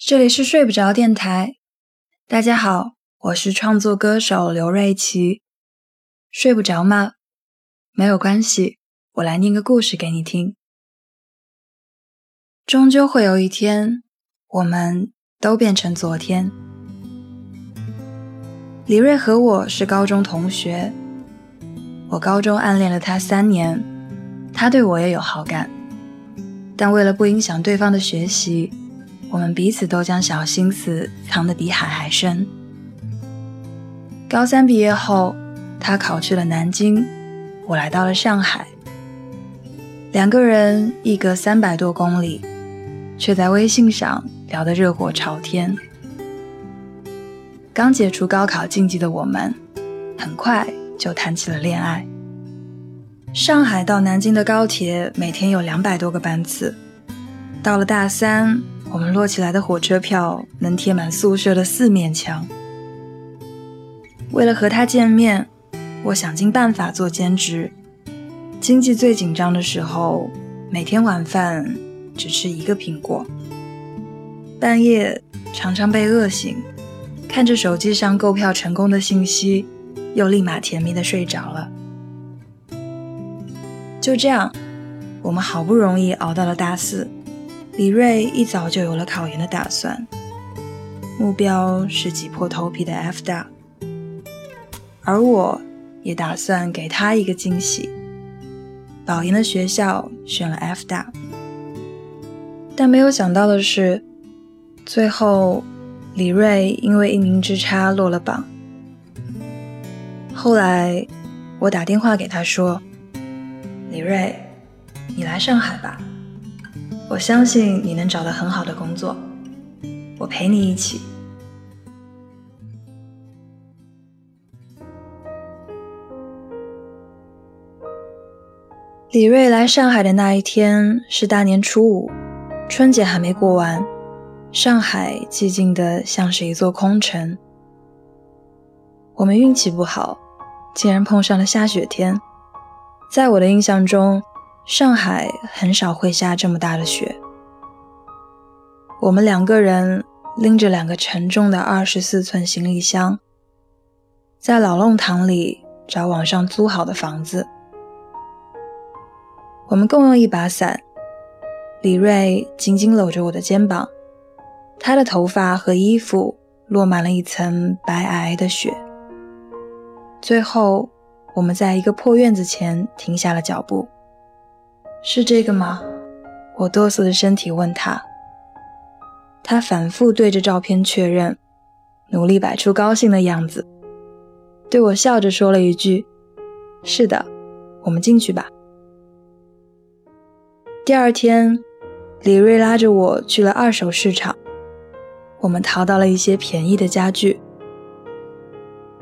这里是睡不着电台，大家好，我是创作歌手刘瑞琪。睡不着吗？没有关系，我来念个故事给你听。终究会有一天，我们都变成昨天。李瑞和我是高中同学，我高中暗恋了他三年，他对我也有好感，但为了不影响对方的学习。我们彼此都将小心思藏得比海还深。高三毕业后，他考去了南京，我来到了上海。两个人一隔三百多公里，却在微信上聊得热火朝天。刚解除高考禁忌的我们，很快就谈起了恋爱。上海到南京的高铁每天有两百多个班次，到了大三。我们摞起来的火车票能贴满宿舍的四面墙。为了和他见面，我想尽办法做兼职。经济最紧张的时候，每天晚饭只吃一个苹果。半夜常常被饿醒，看着手机上购票成功的信息，又立马甜蜜的睡着了。就这样，我们好不容易熬到了大四。李瑞一早就有了考研的打算，目标是挤破头皮的 F 大，而我也打算给他一个惊喜，保研的学校选了 F 大。但没有想到的是，最后李瑞因为一名之差落了榜。后来我打电话给他说：“李瑞，你来上海吧。”我相信你能找到很好的工作，我陪你一起。李瑞来上海的那一天是大年初五，春节还没过完，上海寂静的像是一座空城。我们运气不好，竟然碰上了下雪天。在我的印象中。上海很少会下这么大的雪。我们两个人拎着两个沉重的二十四寸行李箱，在老弄堂里找网上租好的房子。我们共用一把伞。李瑞紧紧搂着我的肩膀，他的头发和衣服落满了一层白皑皑的雪。最后，我们在一个破院子前停下了脚步。是这个吗？我哆嗦着身体问他。他反复对着照片确认，努力摆出高兴的样子，对我笑着说了一句：“是的，我们进去吧。”第二天，李瑞拉着我去了二手市场，我们淘到了一些便宜的家具。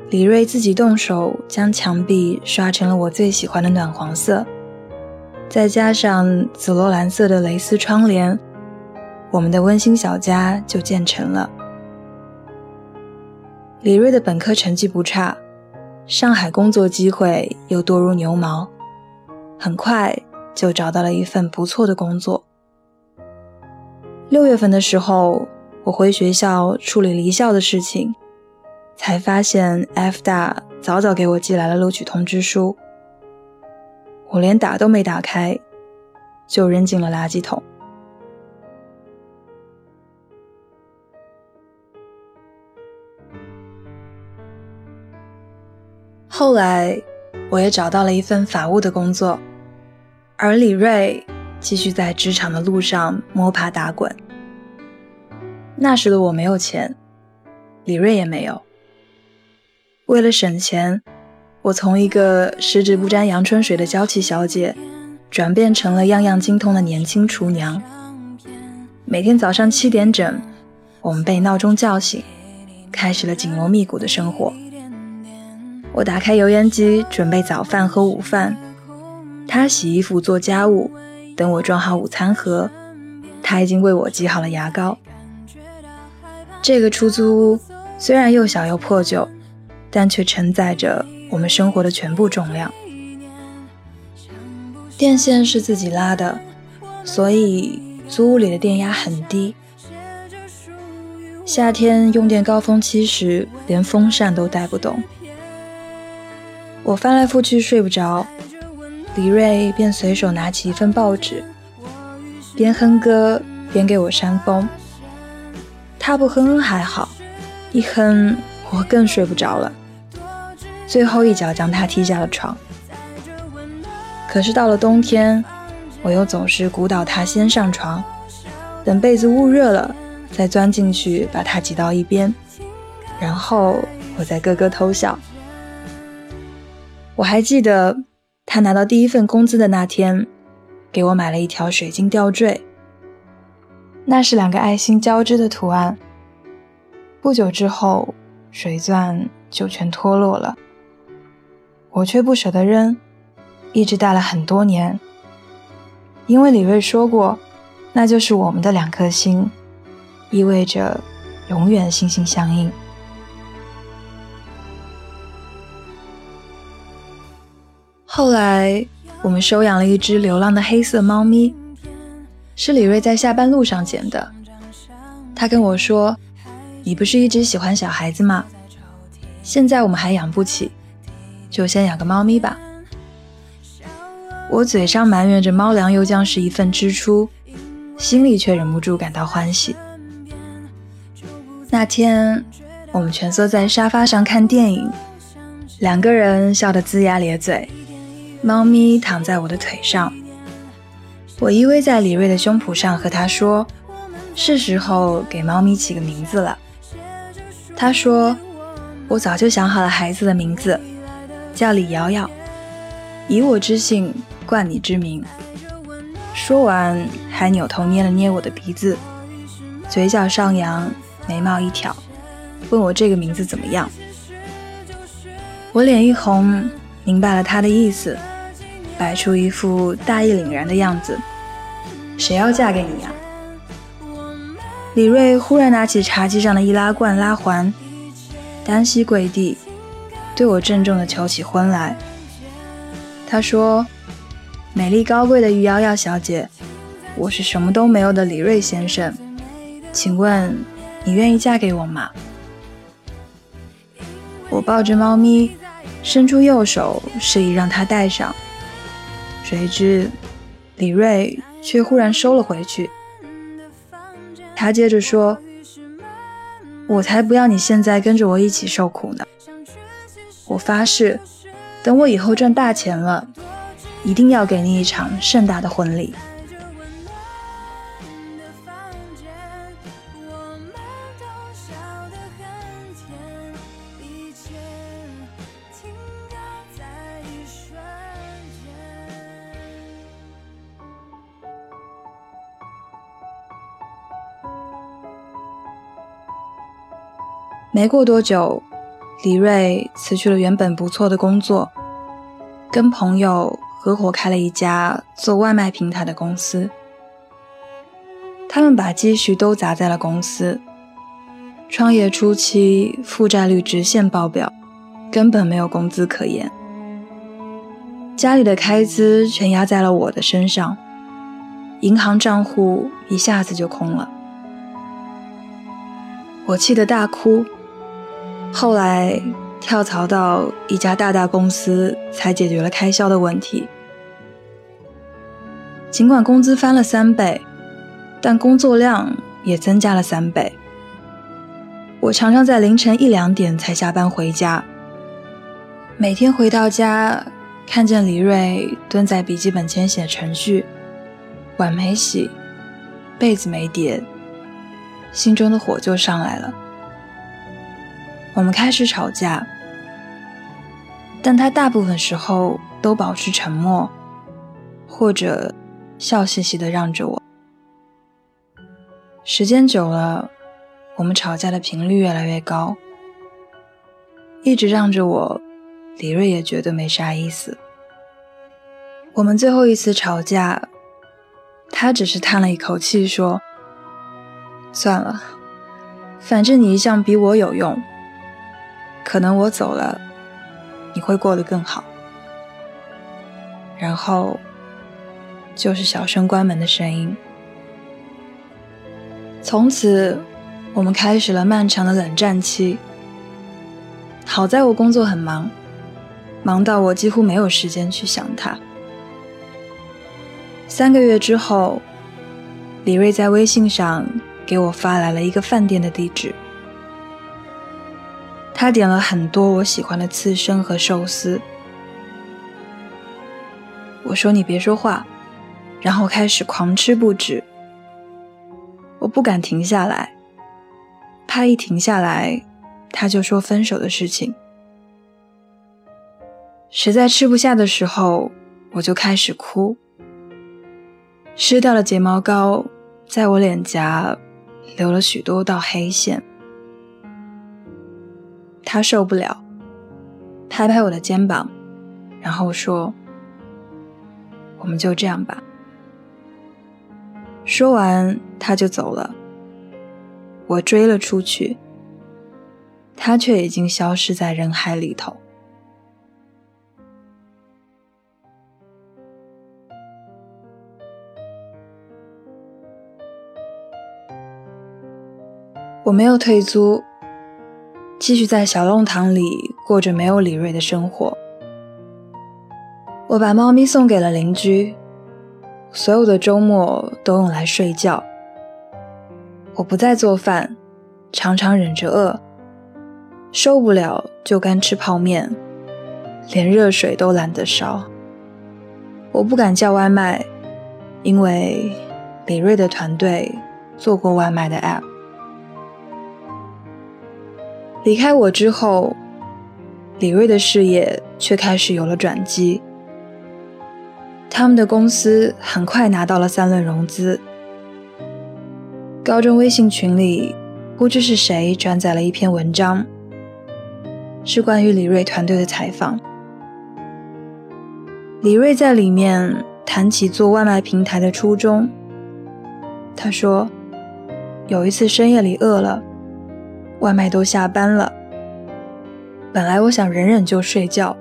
李瑞自己动手将墙壁刷成了我最喜欢的暖黄色。再加上紫罗兰色的蕾丝窗帘，我们的温馨小家就建成了。李瑞的本科成绩不差，上海工作机会又多如牛毛，很快就找到了一份不错的工作。六月份的时候，我回学校处理离校的事情，才发现 F 大早早给我寄来了录取通知书。我连打都没打开，就扔进了垃圾桶。后来，我也找到了一份法务的工作，而李瑞继续在职场的路上摸爬打滚。那时的我没有钱，李瑞也没有。为了省钱。我从一个十指不沾阳春水的娇气小姐，转变成了样样精通的年轻厨娘。每天早上七点整，我们被闹钟叫醒，开始了紧锣密鼓的生活。我打开油烟机准备早饭和午饭，他洗衣服做家务，等我装好午餐盒，他已经为我挤好了牙膏。这个出租屋虽然又小又破旧，但却承载着。我们生活的全部重量，电线是自己拉的，所以租屋里的电压很低。夏天用电高峰期时，连风扇都带不动。我翻来覆去睡不着，李瑞便随手拿起一份报纸，边哼歌边给我扇风。他不哼还好，一哼我更睡不着了，最后一脚将他踢下了床。可是到了冬天，我又总是鼓捣他先上床，等被子捂热了，再钻进去把他挤到一边，然后我再咯咯偷笑。我还记得他拿到第一份工资的那天，给我买了一条水晶吊坠，那是两个爱心交织的图案。不久之后，水钻就全脱落了，我却不舍得扔。一直戴了很多年，因为李瑞说过，那就是我们的两颗心，意味着永远心心相印。后来，我们收养了一只流浪的黑色猫咪，是李瑞在下班路上捡的。他跟我说：“你不是一直喜欢小孩子吗？现在我们还养不起，就先养个猫咪吧。”我嘴上埋怨着猫粮又将是一份支出，心里却忍不住感到欢喜。那天，我们蜷缩在沙发上看电影，两个人笑得龇牙咧嘴。猫咪躺在我的腿上，我依偎在李瑞的胸脯上，和他说：“是时候给猫咪起个名字了。”他说：“我早就想好了孩子的名字，叫李瑶瑶，以我之姓。”冠你之名。说完，还扭头捏了捏我的鼻子，嘴角上扬，眉毛一挑，问我这个名字怎么样。我脸一红，明白了他的意思，摆出一副大义凛然的样子。谁要嫁给你呀？李瑞忽然拿起茶几上的易拉罐拉环，单膝跪地，对我郑重地求起婚来。他说。美丽高贵的于瑶瑶小姐，我是什么都没有的李瑞先生，请问你愿意嫁给我吗？我抱着猫咪，伸出右手示意让他戴上，谁知李瑞却忽然收了回去。他接着说：“我才不要你现在跟着我一起受苦呢！我发誓，等我以后赚大钱了。”一定要给你一场盛大的婚礼。没过多久，李瑞辞去了原本不错的工作，跟朋友。合伙开了一家做外卖平台的公司，他们把积蓄都砸在了公司。创业初期负债率直线爆表，根本没有工资可言。家里的开支全压在了我的身上，银行账户一下子就空了。我气得大哭，后来跳槽到一家大大公司，才解决了开销的问题。尽管工资翻了三倍，但工作量也增加了三倍。我常常在凌晨一两点才下班回家。每天回到家，看见李瑞蹲在笔记本前写程序，碗没洗，被子没叠，心中的火就上来了。我们开始吵架，但他大部分时候都保持沉默，或者。笑嘻嘻的让着我。时间久了，我们吵架的频率越来越高。一直让着我，李瑞也觉得没啥意思。我们最后一次吵架，他只是叹了一口气说：“算了，反正你一向比我有用，可能我走了，你会过得更好。”然后。就是小声关门的声音。从此，我们开始了漫长的冷战期。好在我工作很忙，忙到我几乎没有时间去想他。三个月之后，李瑞在微信上给我发来了一个饭店的地址。他点了很多我喜欢的刺身和寿司。我说你别说话，然后开始狂吃不止。我不敢停下来。怕一停下来，他就说分手的事情。实在吃不下的时候，我就开始哭。湿掉的睫毛膏在我脸颊留了许多道黑线。他受不了，拍拍我的肩膀，然后说：“我们就这样吧。”说完，他就走了。我追了出去，他却已经消失在人海里头。我没有退租，继续在小弄堂里过着没有李瑞的生活。我把猫咪送给了邻居，所有的周末都用来睡觉。我不再做饭，常常忍着饿，受不了就干吃泡面，连热水都懒得烧。我不敢叫外卖，因为李瑞的团队做过外卖的 app。离开我之后，李瑞的事业却开始有了转机。他们的公司很快拿到了三轮融资。高中微信群里，不知是谁转载了一篇文章，是关于李瑞团队的采访。李瑞在里面谈起做外卖平台的初衷。他说，有一次深夜里饿了，外卖都下班了，本来我想忍忍就睡觉，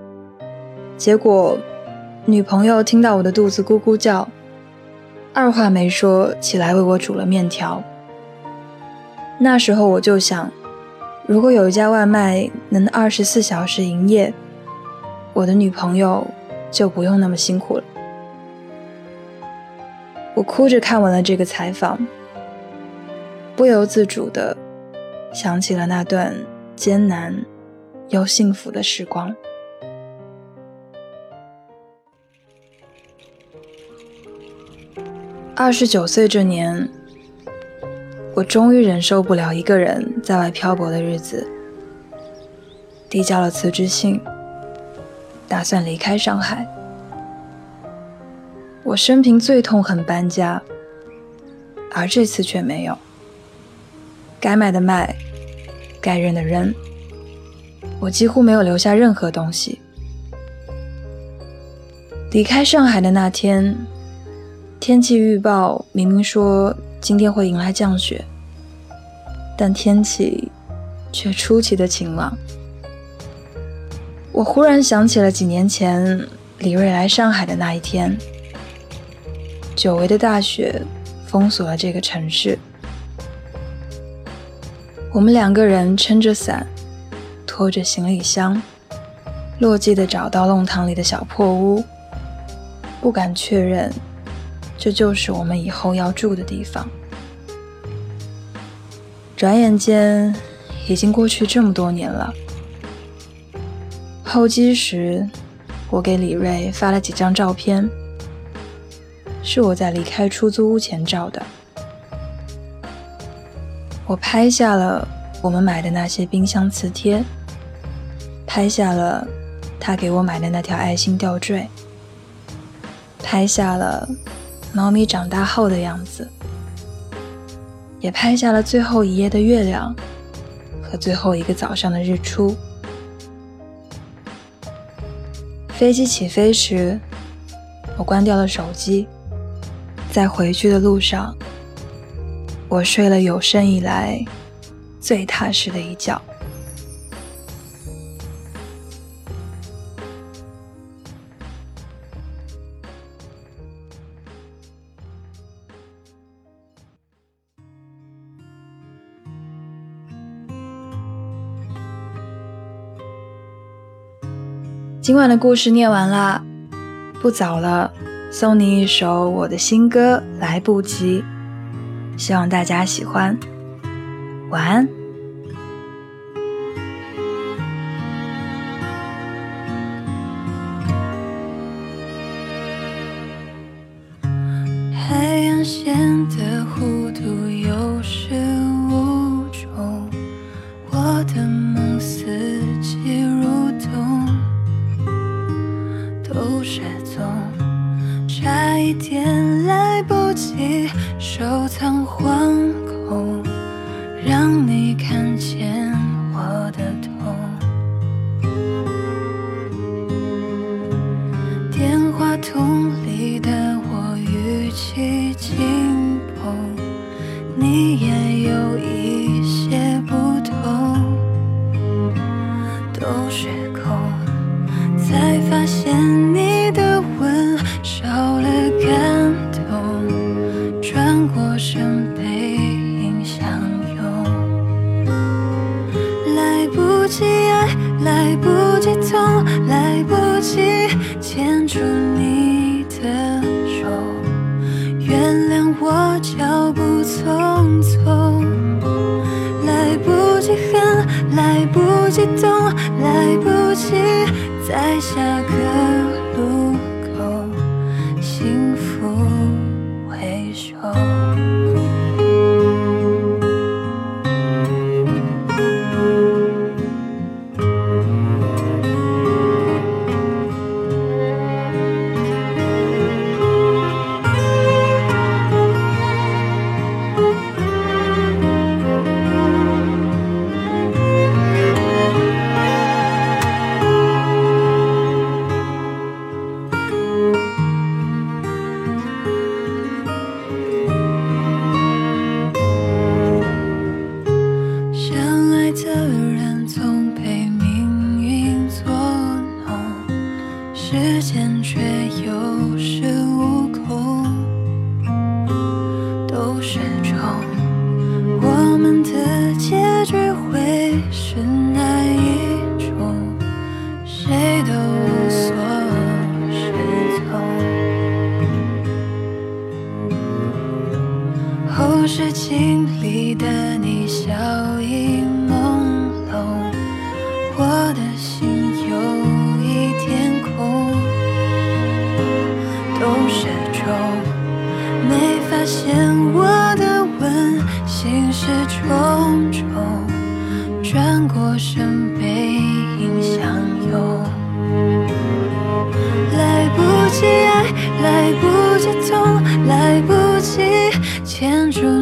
结果女朋友听到我的肚子咕咕叫，二话没说起来为我煮了面条。那时候我就想，如果有一家外卖能二十四小时营业，我的女朋友就不用那么辛苦了。我哭着看完了这个采访，不由自主的想起了那段艰难又幸福的时光。二十九岁这年。我终于忍受不了一个人在外漂泊的日子，递交了辞职信，打算离开上海。我生平最痛恨搬家，而这次却没有。该卖的卖，该扔的扔，我几乎没有留下任何东西。离开上海的那天，天气预报明明说。今天会迎来降雪，但天气却出奇的晴朗。我忽然想起了几年前李瑞来上海的那一天，久违的大雪封锁了这个城市。我们两个人撑着伞，拖着行李箱，落寂的找到弄堂里的小破屋，不敢确认。这就是我们以后要住的地方。转眼间，已经过去这么多年了。候机时，我给李瑞发了几张照片，是我在离开出租屋前照的。我拍下了我们买的那些冰箱磁贴，拍下了他给我买的那条爱心吊坠，拍下了。猫咪长大后的样子，也拍下了最后一夜的月亮和最后一个早上的日出。飞机起飞时，我关掉了手机，在回去的路上，我睡了有生以来最踏实的一觉。今晚的故事念完啦不早了送你一首我的新歌来不及。希望大家喜欢。晚安。你看见我的痛。牵住你的手原谅我脚步匆匆来不及恨来不及懂来不及在下个谁都牵住